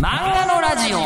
漫画のラジオ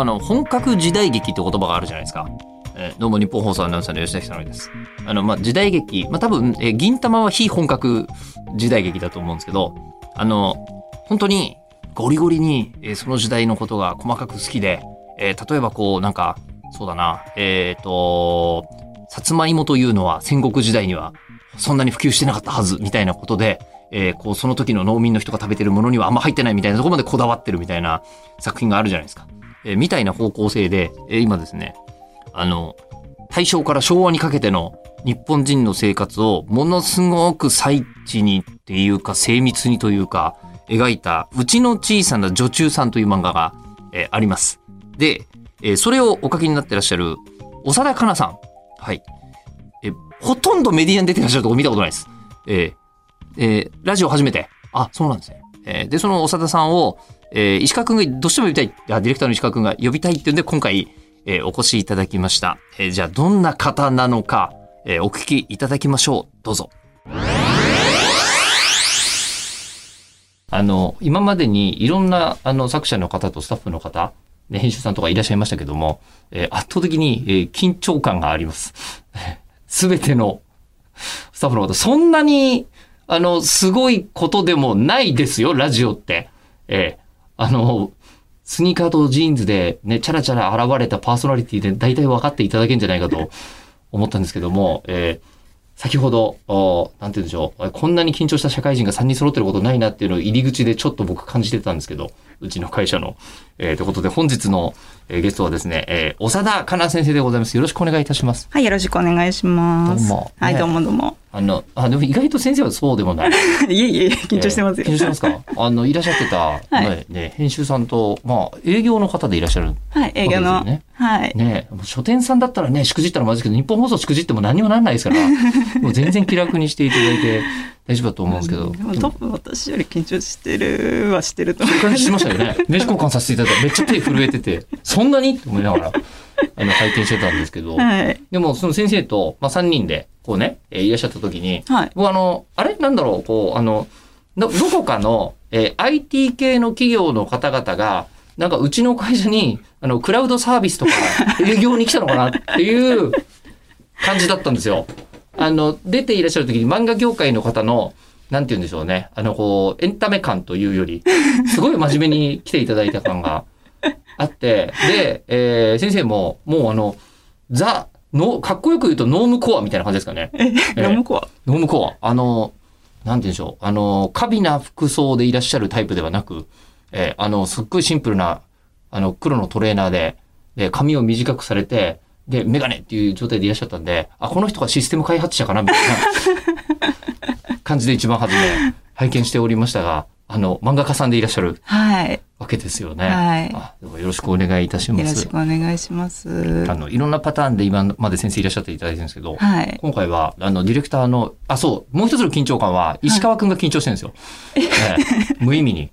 あの本格時代劇って言葉があるじゃないですか。えーどうも日本放送アナウンサーの吉崎さのりです。あの、まあ、時代劇、まあ、多分、えー銀玉は非本格時代劇だと思うんですけど、あの、本当にゴリゴリに、えーその時代のことが細かく好きで、えー例えばこう、なんか、そうだな、えっ、と、さつまいもというのは戦国時代にはそんなに普及してなかったはず、みたいなことで、えーこう、その時の農民の人が食べてるものにはあんま入ってないみたいなとこまでこだわってるみたいな作品があるじゃないですか。えーみたいな方向性で、えー今ですね、あの、大正から昭和にかけての日本人の生活をものすごく細緻にっていうか精密にというか描いたうちの小さな女中さんという漫画が、えーあります。で、えーそれをお書きになってらっしゃる長田香奈さん。はい。えーほとんどメディアに出てらっしゃるとこ見たことないです。えーえーラジオ初めて。あ、そうなんですね。えーで、その長田さんを、えー石川くんがどうしても呼びたい、あディレクターの石川くんが呼びたいっていうんで、今回、えーお越しいただきました。えーじゃあ、どんな方なのか、えーお聞きいただきましょう。どうぞ。あの、今までにいろんな、あの、作者の方とスタッフの方、ね、編集さんとかいらっしゃいましたけども、えー圧倒的に、えー緊張感があります。すべてのスタッフの方、そんなに、あの、すごいことでもないですよ、ラジオって。えーあの、スニーカーとジーンズでね、チャラチャラ現れたパーソナリティで大体分かっていただけるんじゃないかと 思ったんですけども、えー先ほど、おなんて言うんでしょう、こんなに緊張した社会人が3人揃ってることないなっていうのを入り口でちょっと僕感じてたんですけど、うちの会社の。えーということで本日の、えーゲストはですね、えー長田香奈先生でございます。よろしくお願いいたします。はい、よろしくお願いします。どうもはい、ねどうもどうも。あの、あ、でも意外と先生はそうでもない。いえいえ、緊張してますよ。えー緊張してますか？あの、いらっしゃってた、はいねね、編集さんと、まあ、営業の方でいらっしゃる。はい、営業の。はい。ね書店さんだったらね、しくじったらまずいけど、日本放送しくじっても何にもなんないですから、もう全然気楽にしていただいて大丈夫だと思うんですけど。でも多分私より緊張してるはしてると思う。感じしてましたよね。名刺交換させていただいて、めっちゃ手震えてて、そんなに？って思いながら、あの、拝見してたんですけど、はい。でもその先生と、まあ、3人で、こうね、えーいらっしゃった時に、はい。僕あの、あれ？なんだろう、こう、あの、ど、どこかの、えー IT 系の企業の方々が、なんかうちの会社に、あの、クラウドサービスとか営業に来たのかなっていう 感じだったんですよ。あの、出ていらっしゃる時に漫画業界の方の、なんて言うんでしょうね。あの、こう、エンタメ感というより、すごい真面目に来ていただいた感があって、で、えー先生も、もうあの、ザ、の、かっこよく言うとノームコアみたいな感じですかね。え、え飲む子はノームコア。あの、なんて言うんでしょう。あの、過敏な服装でいらっしゃるタイプではなく、えーあの、すっごいシンプルな、あの、黒のトレーナーで、で、髪を短くされて、で、メガネっていう状態でいらっしゃったんで、あ、この人がシステム開発者かなみたいな 感じで一番初め、拝見しておりましたが、あの、漫画家さんでいらっしゃるはい。わけですよね。はいよろしくお願いいたしますよろしく。お願いします。あの、いろんなパターンで今まで先生いらっしゃっていただいてるんですけど、はい。今回は、あの、ディレクターの、あ、そう、もう一つの緊張感は、石川くんが緊張してるんですよ。ええ無意味に。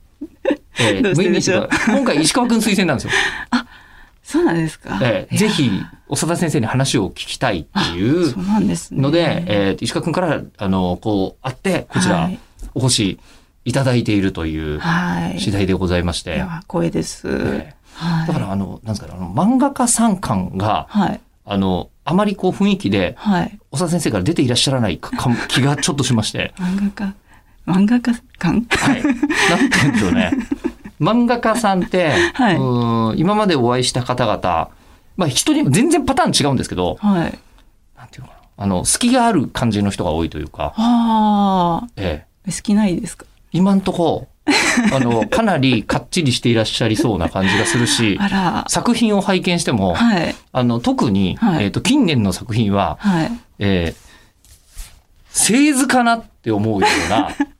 ええどうしてでしょう？無意味に今回石川くん推薦なんですよ。そうなんですか。ええぜひ、長田先生に話を聞きたいっていうそうなんですね。ので、ええ石川くんから、あの、こう、会って、こちらはい、お越しいただいているというはい。次第でございまして。いや、光栄です。ええはい。だから、あの、なんですかね、あの、漫画家さん感が、はい。あの、あまりこう雰囲気で、はい。長田先生から出ていらっしゃらないかか気がちょっとしまして。漫画家、漫画家感はい。なんて言うんでしょうね。漫画家さんって、はいうーん今までお会いした方々、まあ人にも全然パターン違うんですけど、はい。なんていうのかな。あの、隙がある感じの人が多いというか、あええ、あ、好きないですか？今んとこ、あの、かなりかっちりしていらっしゃりそうな感じがするし、あら。作品を拝見しても、はい。あの、特に、はいえっ、と、近年の作品は、はい。えー、製図かなって思うような、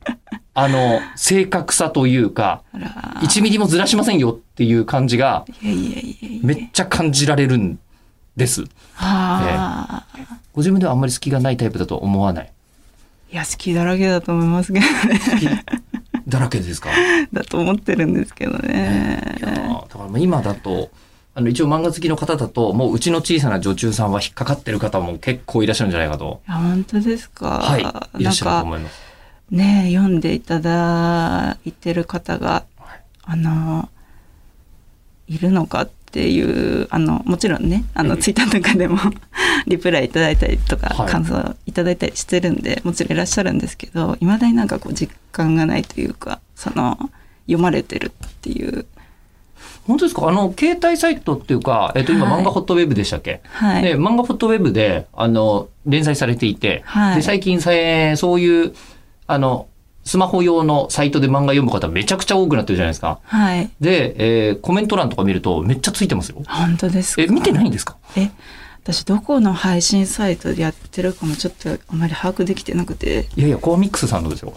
あの、正確さというか、あら。1ミリもずらしませんよっていう感じが。めっちゃ感じられるんです。ご自分ではあんまり隙がないタイプだと思わない？いや、好きだらけだと思いますけどね。好きだらけですか？だと思ってるんですけどね。いやーだからまあ今だと、あの一応漫画好きの方だと、もううちの小さな女中さんは引っかかってる方も結構いらっしゃるんじゃないかと。いや本当ですか。はい。いらっしゃると思います。ね読んでいただいてる方が、あのいるのかっていうあのもちろんねあのええツイッターとかでも リプライいただいたりとか、はい。感想いただいたりしてるんでもちろんいらっしゃるんですけどいまだになんかこう実感がないというかその読まれてるっていう。本当ですか？あの、携帯サイトっていうか、えっ、と、今、はい。漫画ホットウェブでしたっけ？はい、で、漫画ホットウェブで、あの、連載されていて、はい。で、最近さ、えーそういう、あの、スマホ用のサイトで漫画読む方めちゃくちゃ多くなってるじゃないですか。はいで、えーコメント欄とか見るとめっちゃついてますよ。本当ですか？え、見てないんですか？え私どこの配信サイトでやってるかもちょっとあまり把握できてなくていやいや、コアミックスさんのですよ。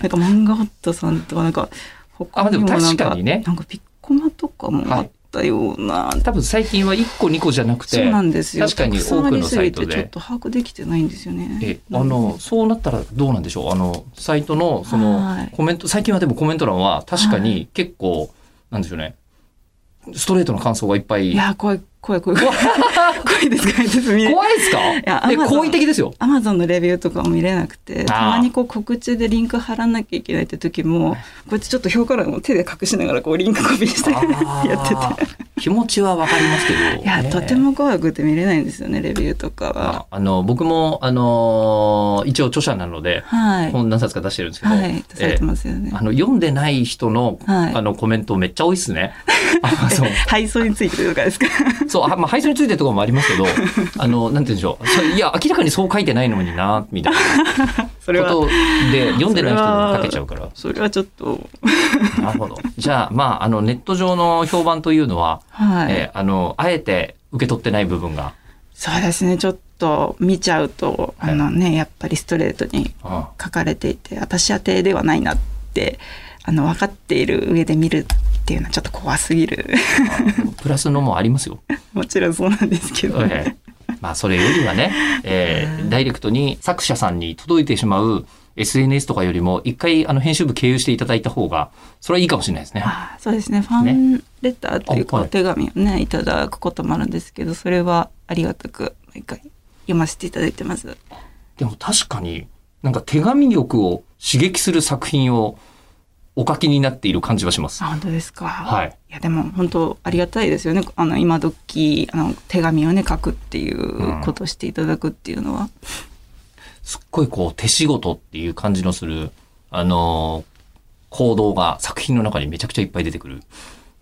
なんか漫画ホットさんとかなんか他にもなんあでも確かにねなんかピッコマとかもあったような、多分最近は1個2個じゃなくて、そうなんですよ。確かに多くのサイトで。ちょっと把握できてないんですよね。え、あ。の、そうなったらどうなんでしょう？あの、サイトの、そのはい、コメント、最近はでもコメント欄は確かはに結構、なんでしょうね。ストレートな感想がいっぱい。いや怖い怖い怖い怖い。怖いです怖いです。見れ怖いですか？やえ、Amazon 好意的ですよ。アマゾンのレビューとかも見れなくてたまにこう告知でリンク貼らなきゃいけないって時もこうやってちょっと評価欄を手で隠しながらこうリンクコピーしてやってて気持ちはわかりますけど。いや、ね。とても怖くて見れないんですよねレビューとかは。ああの、僕も、あのー一応著者なので、はい。本何冊か出してるんですけど、はい出されてますよね、あの、読んでない人の、はい。あの、コメントめっちゃ多いっすね。あそう。配送についてとかですか？そう、あまあ、配送についてとかもありますけど、あの、なんて言うんでしょう。そいや、明らかにそう書いてないのにな、みたいな。それは。ことで、読んでない人にも書けちゃうから。それはちょっと。なるほど。じゃあ、まあ、あの、ネット上の評判というのは、はい、えーあの、あえて受け取ってない部分が、そうですね。ちょっと見ちゃうとあのねやっぱりストレートにうん書かれていて私宛てではないなってあの分かっている上で見るっていうのはちょっと怖すぎる。プラスのもありますよ。もちろんそうなんですけど、ええ。まあ、それよりはね、えーダイレクトに作者さんに届いてしまう SNS とかよりも、一回、あの、編集部経由していただいた方が、それはいいかもしれないですね。あそうですね。ファンレターというか、お手紙をねいただくこともあるんですけどそれはありがたく毎回読ませていただいてます。でも確かに、なんか手紙力を刺激する作品をお書きになっている感じはします。あ。本当ですか？はい。いやでも本当ありがたいですよね。あの今時あの手紙をね書くっていうことをしていただくっていうのは、すっごいこう手仕事っていう感じのする、あのー行動が作品の中にめちゃくちゃいっぱい出てくる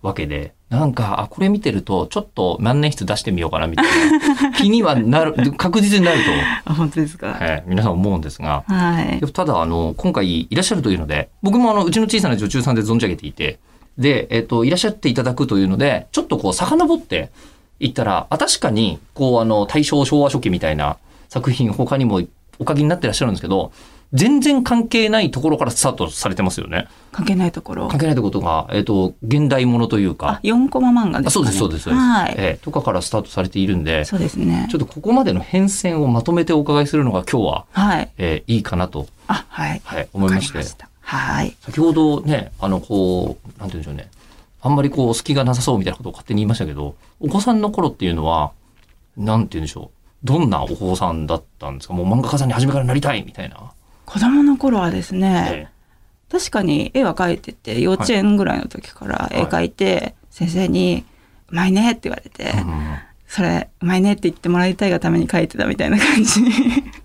わけで、なんか、あ、これ見てると、ちょっと万年筆出してみようかなみたいな。気にはなる、確実になると、あ本当ですか？えー皆さん思うんですが、はい。ただ、あの、今回いらっしゃるというので、僕もあの、うちの小さな女中さんで存じ上げていて、で、えっ、と、いらっしゃっていただくというので、ちょっとこう、遡っていったら、あ、確かに、こう、あの、大正昭和初期みたいな作品、他にもお書きになってらっしゃるんですけど、全然関係ないところからスタートされてますよね。関係ないところ関係ないところが、えっ、と、現代ものというあか、4コマ漫画ですか、ね、あそうです、そうです、そうです。はい、えーとかからスタートされているんで、そうですねちょっとここまでの変遷をまとめてお伺いするのが今日は、はいえーいいかなと、あはいはい、思いましてわかり。したはい先ほどね、あの、こう、なんて言うんでしょうね。あんまりこう、隙がなさそうみたいなことを勝手に言いましたけど、お子さんの頃っていうのは、なんて言うんでしょう。どんなお子さんだったんですか？もう漫画家さんに初めからなりたいみたいな。子供の頃はですね、え確かに絵は描いてて幼稚園ぐらいの時から絵描いて、先生に「うまいね」って言われて、えうんそれうまいねって言ってもらいたいがために描いてたみたいな感じ。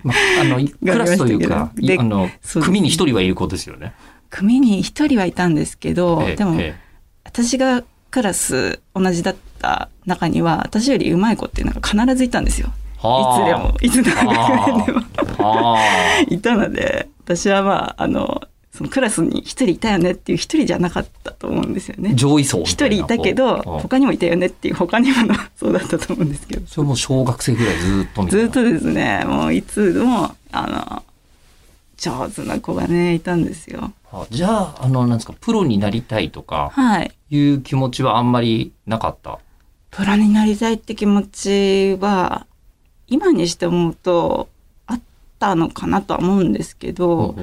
まあ、あの、いクラスというか、あの、組に一人はいる子ですよね。組に一人はいたんですけど、ええでも、え私がクラス同じだった中には私よりうまい子っていうのが必ずいたんですよ。いつでもいつの学年でも。あいたので私はまああのそのクラスに一人いたよねっていう一人じゃなかったと思うんですよねあ。上位層み一。人いたけど他にもいたよねっていう他にものそうだったと思うんですけどそれも小学生ぐらいずーっと。ずっとですねもういつもあの上手な子がねいたんですよ。あじゃあ、あの、なんですか、プロになりたいとか、はいいう気持ちはあんまりなかった？プロになりたいって気持ちは今にして思うとあったのかなとは思うんですけど、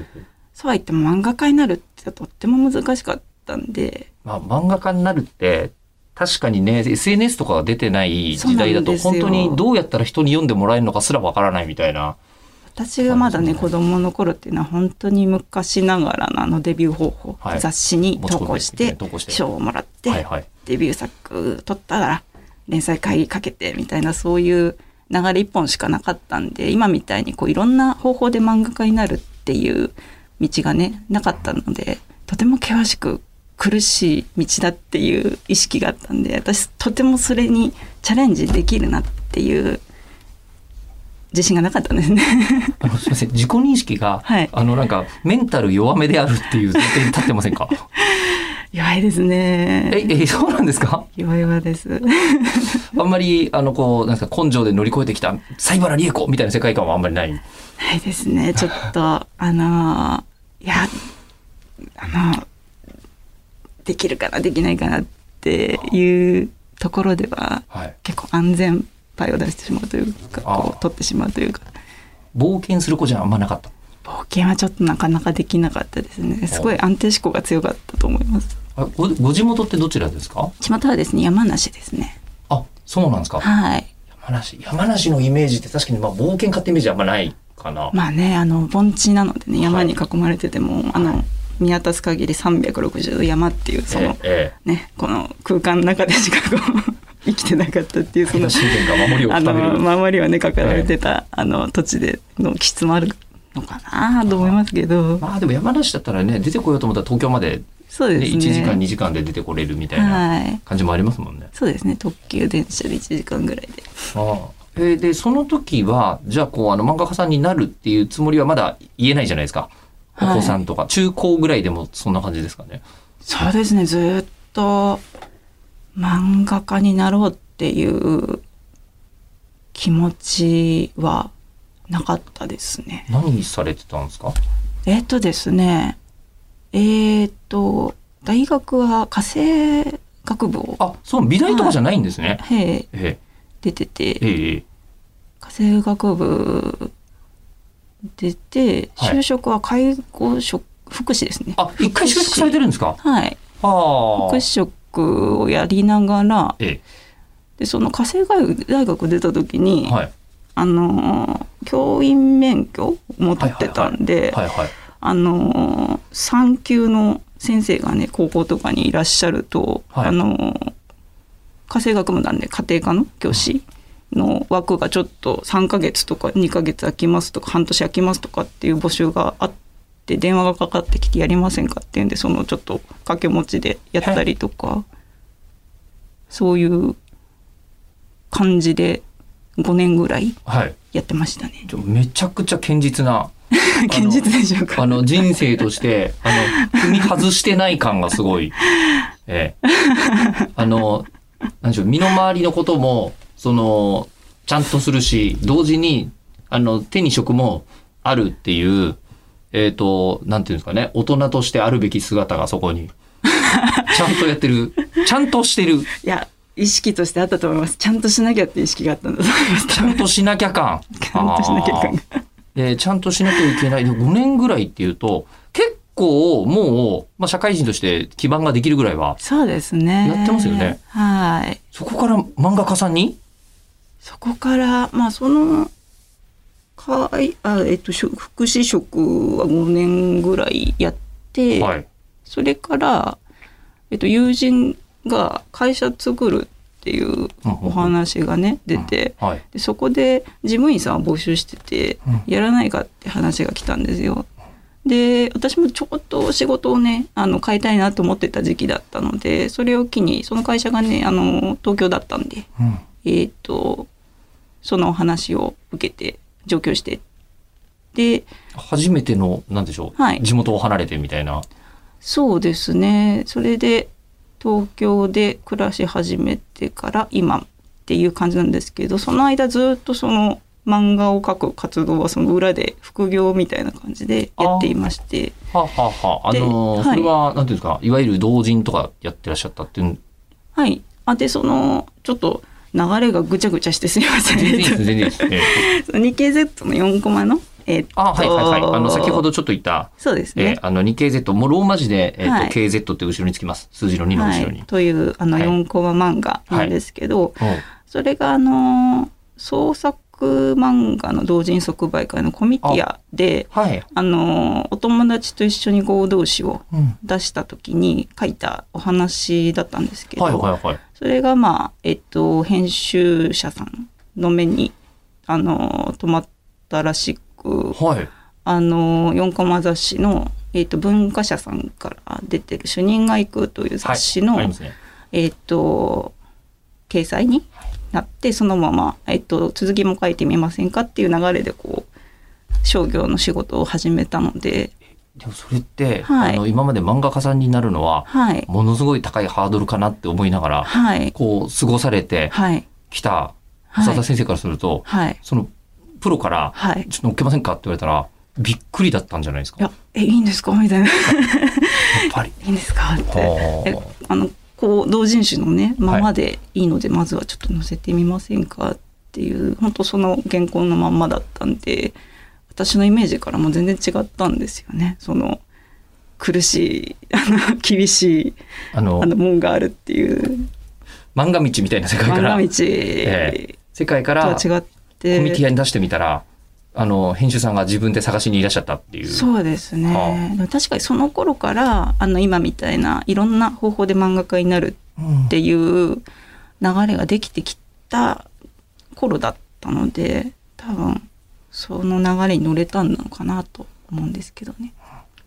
そうは言っても漫画家になるってとっても難しかったんで。まあ、漫画家になるって、確かにね、SNS とかが出てない時代だと、本当にどうやったら人に読んでもらえるのかすらわからないみたいな。私がまだね子供の頃っていうのは本当に昔ながらのあのデビュー方法、はい雑誌に投稿して投稿して。賞をもらって、はいはい。デビュー作取ったら連載会議かけてみたいなそういう流れ一本しかなかったんで今みたいにこういろんな方法で漫画家になるっていう道がねなかったのでとても険しく苦しい道だっていう意識があったんで私とてもそれにチャレンジできるなっていう自信がなかったんですね。あのすみません、自己認識が、はいあのなんかメンタル弱めであるっていう前提に立ってませんか？弱いですね。え、え、そうなんですか？弱々です。あんまりあのこうなんですか根性で乗り越えてきた西原理恵子みたいな世界観はあんまりない？ないですね。ちょっと、あのーいや、あのできるかな、できないかなっていうところでは、はい。結構安全パイを出してしまうというか、こう取ってしまうというか、冒険する子じゃあんまなかった。冒険はちょっとなかなかできなかったですね。すごい安定志向が強かったと思います。あごご地元ってどちらですか？巷はですね、山梨ですね。あ、そうなんですか。はい。山梨、山梨のイメージって確かにまあ冒険家ってイメージあんまないかな。まあね、あの、盆地なのでね、山に囲まれてても、あの、見渡す限り360度山っていう、その、ええね、この空間の中でしかこう 生きてなかったっていうその武田信玄が守りをあ守りはねかかられてた、あの土地での気質もあるのかなと思いますけどまあでも山梨だったらね出てこようと思ったら東京まで、ね、そうですね。1時間2時間で出てこれるみたいなはい。感じもありますもんね。そうですね。特急電車で1時間ぐらいで。ああ。えーでその時はじゃあこうあの漫画家さんになるっていうつもりはまだ言えないじゃないですか。おはい。子さんとか、中高ぐらいでもそんな感じですかね。そうですね。ずーっと漫画家になろうっていう気持ちはなかったですね。何されてたんですか？えっとですね、えっと、大学は火星学部を、あ、そう美大とかじゃないんですね。へえ出てて、えええ火星学部出て、はい就職は介護職、福祉ですね。あ、一回就職されてるんですか？はい。ああ福祉。職をやりながら、えで、その火星大学出た時えに、はいあの、教員免許を持ってたんで、はいはい。あの産級の先生がね高校とかにいらっしゃると、はいあの家政学部なんで家庭科の教師の枠がちょっと3ヶ月とか2ヶ月空きますとか半年空きますとかっていう募集があって電話がかかってきてやりませんかっていうんでそのちょっと掛け持ちでやったりとかそういう感じで5年ぐらいはい。やってましたね。ちょめちゃくちゃ堅実な。現実でしょうかあの人生として あの踏み外してない感がすごい。ええ、あのなんでしょう身の回りのこともそのちゃんとするし同時にあの手に職もあるっていうえっ、となんていうんですかね大人としてあるべき姿がそこに ちゃんとやってるちゃんとしてるいや意識としてあったと思います。ちゃんとしなきゃって意識があったんだと思います。ちゃんとしなきゃ感。ちゃんとしなきゃ感があーでちゃんとしなきゃいけない。で5年ぐらいっていうと、結構もう、まあ、社会人として基盤ができるぐらいは、そうですね。やってますよね。はい。そこから漫画家さんに？そこから、まあ、その、かい、あ、えっと、福祉職は5年ぐらいやって、はい。それから、えっと、友人が会社作るっていうお話がね、出て、はい。でそこで事務員さんを募集してて、うん。やらないかって話が来たんですよ。で私もちょっと仕事をねあの変えたいなと思ってた時期だったのでそれを機にその会社がねあの東京だったんでうん。えっ、とそのお話を受けて上京して。で初めての、なんでしょう、はい。地元を離れてみたいな。そうですね。それで東京で暮らし始めてから今っていう感じなんですけどその間ずっとその漫画を描く活動はその裏で副業みたいな感じでやっていまして。はあはあはあ。あでのーはい。それは、なんていうんですか、いわゆる同人とかやってらっしゃったっていう、はい。あでそのちょっと流れがぐちゃぐちゃしてすいません。全然いいです、全然 Z の4コマのえっとあ、はいはいはい。あの、先ほどちょっと言った、そうですねえー、あの、日経 Z、もうローマ字で、えっ、はいと、KZ って後ろにつきます。数字の2の後ろに。はい、というあのはい4コマ漫画なんですけど、うんそれがあの創作学漫画の同人即売会のコミティアで、はい。あの、お友達と一緒に合同誌をうん。出した時に書いたお話だったんですけど、はいはいはい。それがまあ、えっと、編集者さんの目に、あの、止まったらしく、はい。あの、4コマ雑誌の、えっと、文化社さんから出てる主任が行くという雑誌の、ありますね。えっと、掲載になって、そのまま、えっと、続きも書いてみませんかっていう流れで、こう、商業の仕事を始めたので、でもそれって、はい。あの、今まで漫画家さんになるのは、はい、ものすごい高いハードルかなって思いながら、はい、こう、過ごされてはい、きたはい。浅田先生からすると、はい、その、プロから、はい。ちょっと乗っけませんか？って言われたら、びっくりだったんじゃないですか。やいや、え、いいんですか？みたいな。いっぱり。いんですか？って。あ。のこう同人誌のねままでいいので、まずはちょっと載せてみませんか？っていう本当その原稿のまんまだったんで私のイメージからも全然違ったんですよね。その苦しいあの 厳しいあのあの門があるっていう。漫画道みたいな世界から、漫画道。え世界からとはコ違って、ミティアに出してみたら、あの、編集さんが自分で探しにいらっしゃったっていう。そうですね、はでも確かにその頃からあの今みたいないろんな方法で漫画家になるうんっていう流れができてきた頃だったので多分その流れに乗れたんのかなと思うんですけどね。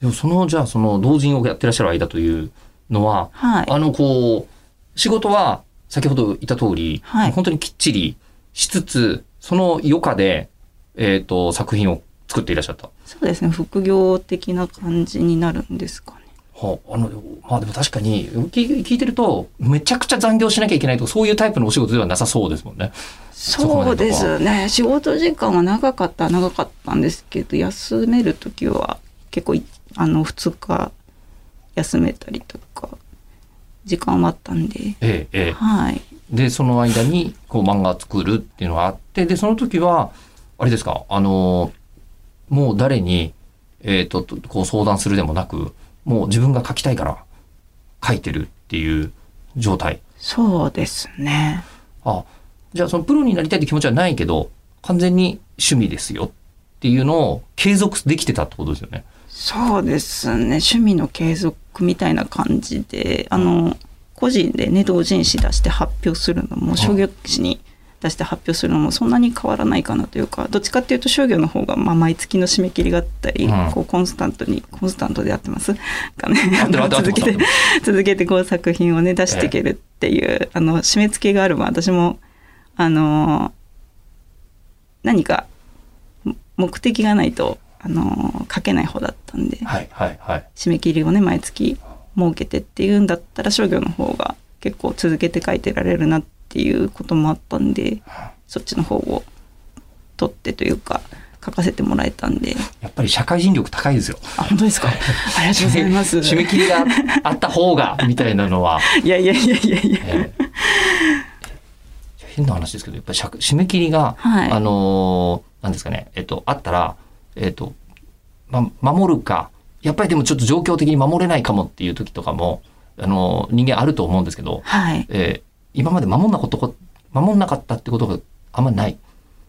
でもその、じゃあその同人をやってらっしゃる間というのは、はい。あの、こう、仕事は先ほど言った通り、はい本当にきっちりしつつ、その余暇で、えっ、と、作品を作っていらっしゃった。そうですね。副業的な感じになるんですかね。はあ、あの、まあでも確かに、聞聞いてると、めちゃくちゃ残業しなきゃいけないとか、そういうタイプのお仕事ではなさそうですもんね。そうですね。仕事時間は長かったは長かったんですけど、休める時は結構いあの2日休めたりとか時間はあったんで、ええ、ええ。はい。で、その間に、こう、漫画作るっていうのがあって、で、その時は、あれですか、あの、もう誰に、えっ、と、とこう相談するでもなく、もう自分が書きたいから書いてるっていう状態。そうですね。あ、じゃあそのプロになりたいって気持ちはないけど、完全に趣味ですよっていうのを継続できてたってことですよね。そうですね趣味の継続みたいな感じであの個人でね同人誌出して発表するのも商業誌に出して発表するのもそんなに変わらないかなというかどっちかっていうと商業の方がまあ毎月の締め切りがあったり、うん。こうコンスタントにコンスタントでやってます。かね続けて 続けてこう作品をね出していけるっていう、あの締め付けがある分私もあの何か目的がないとあの書けない方だったんではい、はい、はい。締め切りをね毎月設けてっていうんだったら商業の方が結構続けて書いてられるなっていうこともあったんでそっちの方を取ってというか書かせてもらえたんで。やっぱり社会人力高いですよ。あ本当ですか？ありがとうございます。締め切りがあった方が、みたいなのは。いやいやいやいやいや。ええ。変な話ですけど、やっぱり締め切りが、はい。あのーなんですかね、えっと、あったら、えっと、ま、守るか、やっぱりでもちょっと状況的に守れないかもっていう時とかも、あのー人間あると思うんですけど、はい。えー今まで守んなことこ、守んなかったってことがあんまりない。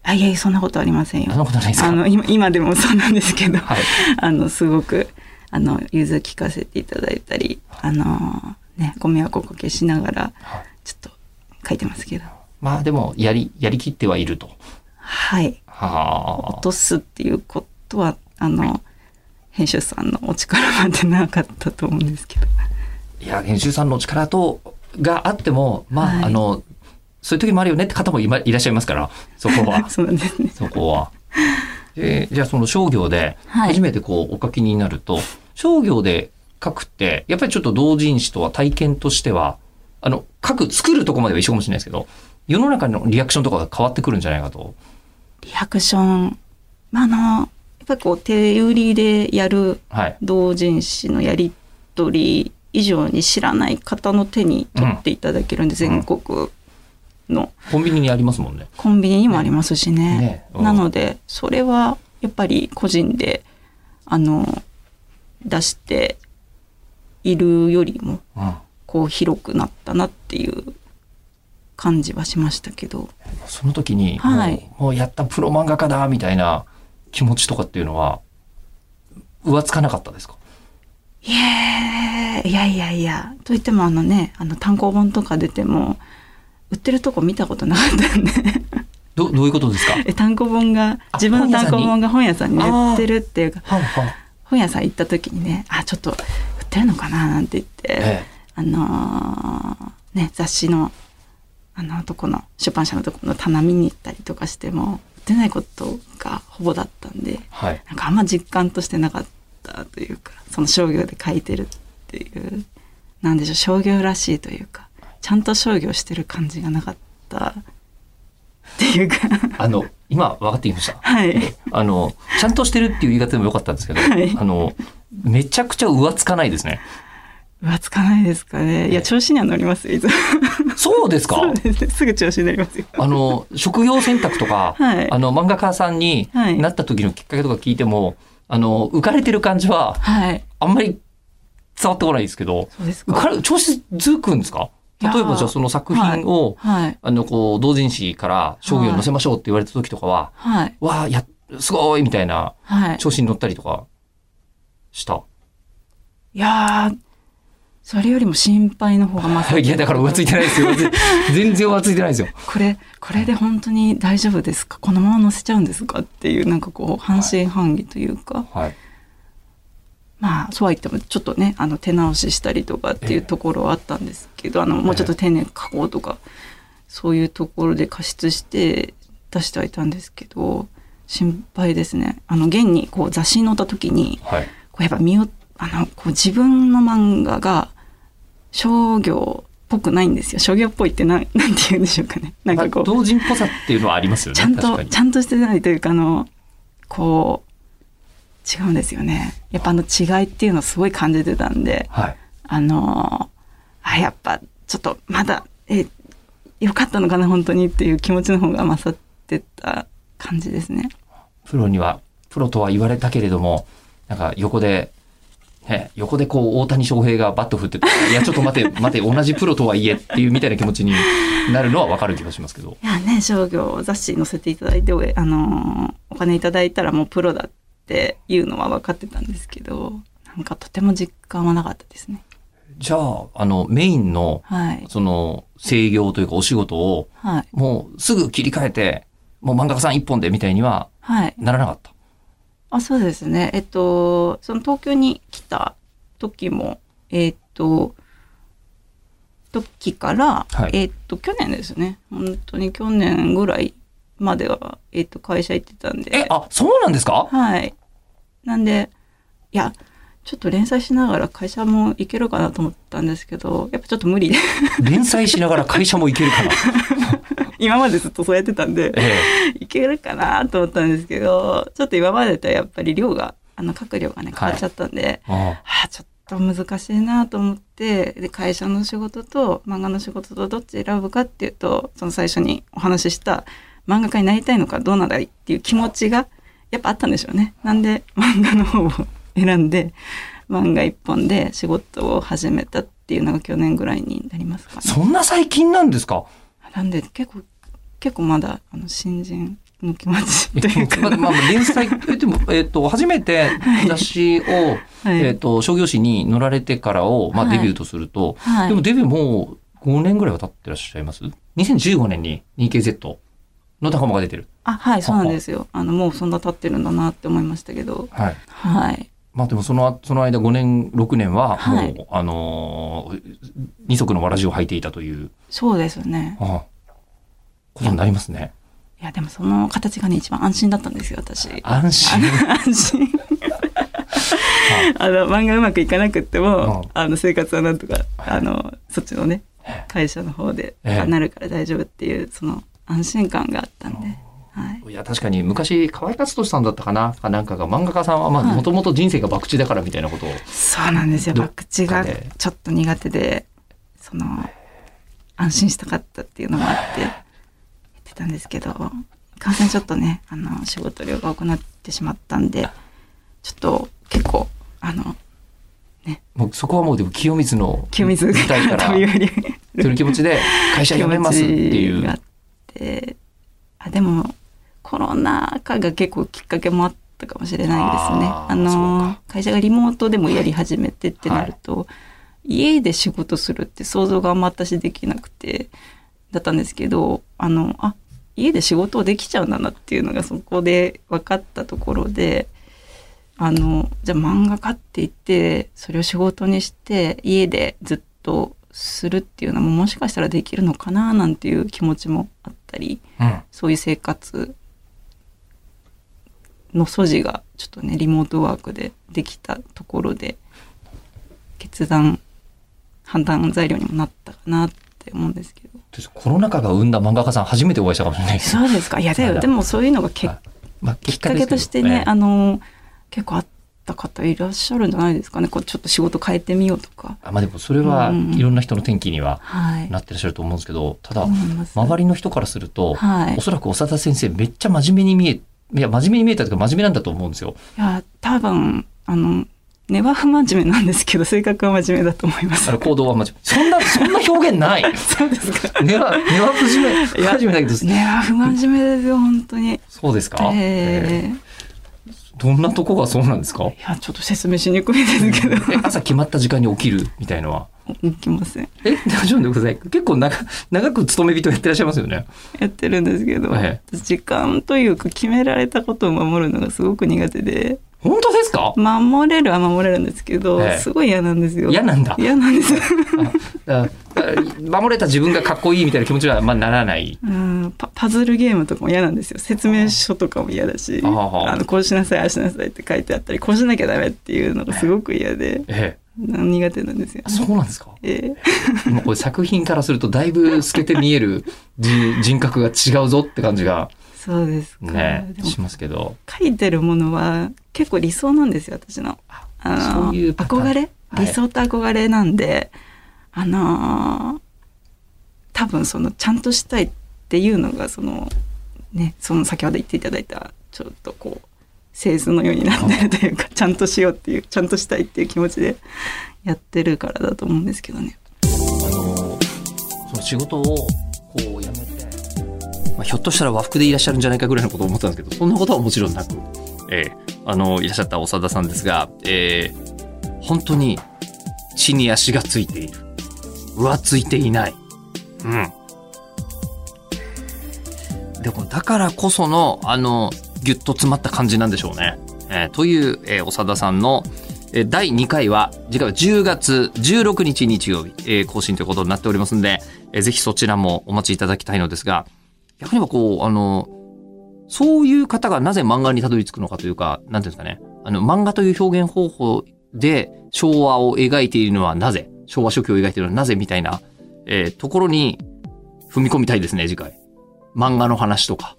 あいやいやそんなことありませんよ。そんなことないですか？あの今今でもそうなんですけど、はい。あのすごくあの融通聞かせていただいたりあのねご迷惑をおかけしながらはい。ちょっと書いてますけど。まあでも、やり、やりきってはいると。はい。は落とすっていうことはあの編集さんのお力までなかったと思うんですけどあ。いや、編集さんの力と、があっても、まあ、はいあの、そういう時もあるよねって方もいまいらっしゃいますから、そこは。そうですねそこは。でじゃあその商業ではい初めてこうお書きになると、商業で書くって、やっぱりちょっと同人誌とは体験としては、あの、書く、作るとこまでは一緒かもしれないですけど、世の中のリアクションとかが変わってくるんじゃないかと。リアクションまああのぱりこう手売りでやるはい。同人誌のやり取り以上に知らない方の手に取っていただけるんで、全国のコンビニにありますもんね。コンビニにもありますしね。ねうんなのでそれはやっぱり個人であの出しているよりもうん。こう広くなったなっていう感じはしましたけどその時に、はいもうもうやったプロ漫画家だみたいな気持ちとかっていうのは浮つかなかったですか？いやいやいやいや。といってもあのねあの単行本とか出ても売ってるとこ見たことなかったんで。どどういうことですか？え単行本があ自分の単行本が本屋さんに売ってるっていうかはんはん本屋さん行った時にねあちょっと売ってるのかななんて言って、えあのーね雑誌のあのとこの出版社のとこの棚見に行ったりとかしても売ってないことがほぼだったんでえはい。なんかあんま実感としてなかったというかその商業で書いてるっていうなんでしょう商業らしいというかちゃんと商業してる感じがなかったっていうか。あの今分かってきました。はい。あのちゃんとしてるっていう言い方でもよかったんですけど、はい。あのめちゃくちゃ浮つかないですね浮つかないですかね。いや調子には乗りますよいつも。そうですか？そうです。ねすぐ調子になりますよ。あの職業選択とか、はい。あの漫画家さんにはい。なった時のきっかけとか聞いても、あの浮かれてる感じははい。あんまり伝わってこないですけどそうです浮か調子づくんですか？例えばじゃあその作品を、はい。あのこう同人誌から商業に載せましょうって言われた時とかは、はい。わあやすごいみたいなはい。調子に乗ったりとかした？いやーそれよりも心配の方が勝っていやだから浮ついてないですよ。全 全然浮ついてないですよ。これこれで本当に大丈夫ですか？このまま載せちゃうんですか？っていうなんかこう半信半疑というか、はい。まあそうは言ってもちょっとねあの手直ししたりとかっていうところはあったんですけど、あのもうちょっと丁寧に書こうとか、そういうところで加筆して出してはいたんですけど心配ですね。あの現にこう雑誌に載った時にはい。こうやっぱ見よあのこう自分の漫画が商業っぽくないんですよ商業っぽいってなん なんて言うんでしょうかねなんかこう、まあ同人っぽさっていうのはありますよね。ちゃんとちゃんとしてないというかあのこう違うんですよねやっぱあの違いっていうのをすごい感じてたんではい。あのあやっぱちょっとまだえよかったのかな本当にっていう気持ちの方が勝ってた感じですね。プロには、プロとは言われたけれども、なんか横で、ね、横でこう大谷翔平がバット振ってて、いやちょっと待て、待て、同じプロとはいえっていうみたいな気持ちになるのはわかる気がしますけど。いやね商業雑誌載せていただいておあのお金いただいたらもうプロだっていうのは分かってたんですけどなんかとても実感はなかったですね。じゃあ、あの、メインの、はいその、制業というかお仕事を、はいもうすぐ切り替えて、もう漫画家さん一本でみたいにははいならなかった。あそうですね。えっとその東京に来た時もえっと時から、はい。えっと去年ですね。本当に去年ぐらいまでは、えっと会社行ってたんで。え、あ、そうなんですか？はい。なんでいやちょっと連載しながら会社も行けるかなと思ったんですけどやっぱちょっと無理で連載しながら会社も行けるかな？今までずっとそうやってたんでえいけるかなと思ったんですけどちょっと今までとやっぱり量があの書く量がね変わっちゃったんで、えああちょっと難しいなと思ってで会社の仕事と漫画の仕事とどっち選ぶかっていうとその最初にお話しした漫画家になりたいのかどうならいいっていう気持ちがやっぱあったんでしょうね。なんで漫画の方を選んで漫画一本で仕事を始めたっていうのが去年ぐらいになりますかね。そんな最近なんですか？なんで結構結構まだあの新人の気持ちというか、まあ、まあ、連載、えでも、えっ、と、初めて雑誌を、はい。えっ、と、商業誌に載られてからを、まあ、はい。デビューとすると、はい。でもデビューもう5年ぐらいは経ってらっしゃいます ?2015 年に 2KZ の仲間が出てる。あはいそうなんですよ。あのもうそんな経ってるんだなって思いましたけど。はい。はいまあでもその、その間5年、6年は、もう、はいあのー二足のわらじを履いていたという、そうですね。ああ。ことになりますね。いやでもその形がね一番安心だったんですよ私。安心？安心。あの 漫画うまくいかなくっても、うんあの生活はなんとか、はい。あのそっちのね会社の方で、ええ。なるから大丈夫っていうその安心感があったんで、はい、いや、確かに昔、河合克俊さんだったかなかなんかが、漫画家さんは、もともと人生が博打だからみたいなことを、そうなんですよ。博打がちょっと苦手でその安心したかったっていうのもあって言ってたんですけど感染ちょっとねあの仕事量が多くなってしまったんでちょっと結構あのね。もうそこはもうでも清水の清水舞台からという気持ちで会社辞めますっていう。あでもコロナ禍が結構きっかけもあったかもしれないですね。あの会社がリモートでもやり始めてってなると、家で仕事するって想像があんま私できなくてだったんですけどあのあ家で仕事をできちゃうんだなっていうのがそこで分かったところであのじゃあ漫画家って言ってそれを仕事にして家でずっとするっていうのももしかしたらできるのかななんていう気持ちもあったりうん。そういう生活の素地がちょっとねリモートワークでできたところで決断判断材料にもなったかなって思うんですけど。コロナ禍が生んだ漫画家さん初めてお会いしたかもしれない。です。そうですか。いやだでもそういうのがけはい。まあ、きっかけとしてね、あの結構あった方いらっしゃるんじゃないですかね。こうちょっと仕事変えてみようとか。あまあでもそれはうんいろんな人の転機にははい。なってらっしゃると思うんですけど、ただ思います。周りの人からすると、はい。おそらく長田先生めっちゃ真面目に見え、いや真面目に見えたというか真面目なんだと思うんですよ。いや多分あの根は不真面目なんですけど性格は真面目だと思います行動は真面目。そんな、そんな表現ない。そうですか根は、根は不真面目。不真面目だけど、根は不真面目ですよ本当にそうですか、ええーどんなとこがそうなんですか？ーいやちょっと説明しにくいですけどえ 朝決まった時間に起きるみたいのは。いきません。え、大丈夫でござい結構長長く勤め人やってらっしゃいますよね。やってるんですけど、え時間というか決められたことを守るのがすごく苦手で。本当ですか？守れるは守れるんですけど、ええすごい嫌なんですよ。嫌なんだ。嫌なんです。守れた自分がかっこいいみたいな気持ちはまあならない。うんパパズルゲームとかも嫌なんですよ。説明書とかも嫌だしあのこうしなさいああしなさいって書いてあったりこうしなきゃダメっていうのがすごく嫌で。え苦手なんですよ。え、そうなんですか？ええ。今これ作品からするとだいぶ透けて見えるじ人格が違うぞって感じがそうですか、ねしますけど。書いてるものは結構理想なんですよ私の。あのそういう憧れ？はい。理想と憧れなんで、あのー多分そのちゃんとしたいっていうのがそのねその先ほど言っていただいたちょっとこう製図のようになってるというかちゃんとしようっていうちゃんとしたいっていう気持ちでやってるからだと思うんですけどね。あのその仕事をこう辞めて、まあ、ひょっとしたら和服でいらっしゃるんじゃないかぐらいのことを思ったんですけどそんなことはもちろんなく、ええあのいらっしゃった長田さんですが、ええ本当に地に足がついている。浮ついていない。うん。でもだからこそのあのギュッと詰まった感じなんでしょうね、ええという、えー長田さんのえー第2回は、次回は10月16日日曜日、えー更新ということになっておりますんで、えーぜひそちらもお待ちいただきたいのですが、逆に言えばこう、あの、そういう方がなぜ漫画にたどり着くのかというか、なんていうんですかね、あの、漫画という表現方法で昭和を描いているのはなぜ、昭和初期を描いているのはなぜみたいな、えーところに踏み込みたいですね、次回。漫画の話とか、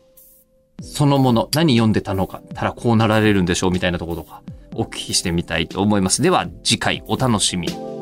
そのもの、何読んでたのか、たらこうなられるんでしょうみたいなところとか、お聞きしてみたいと思います。では次回お楽しみに。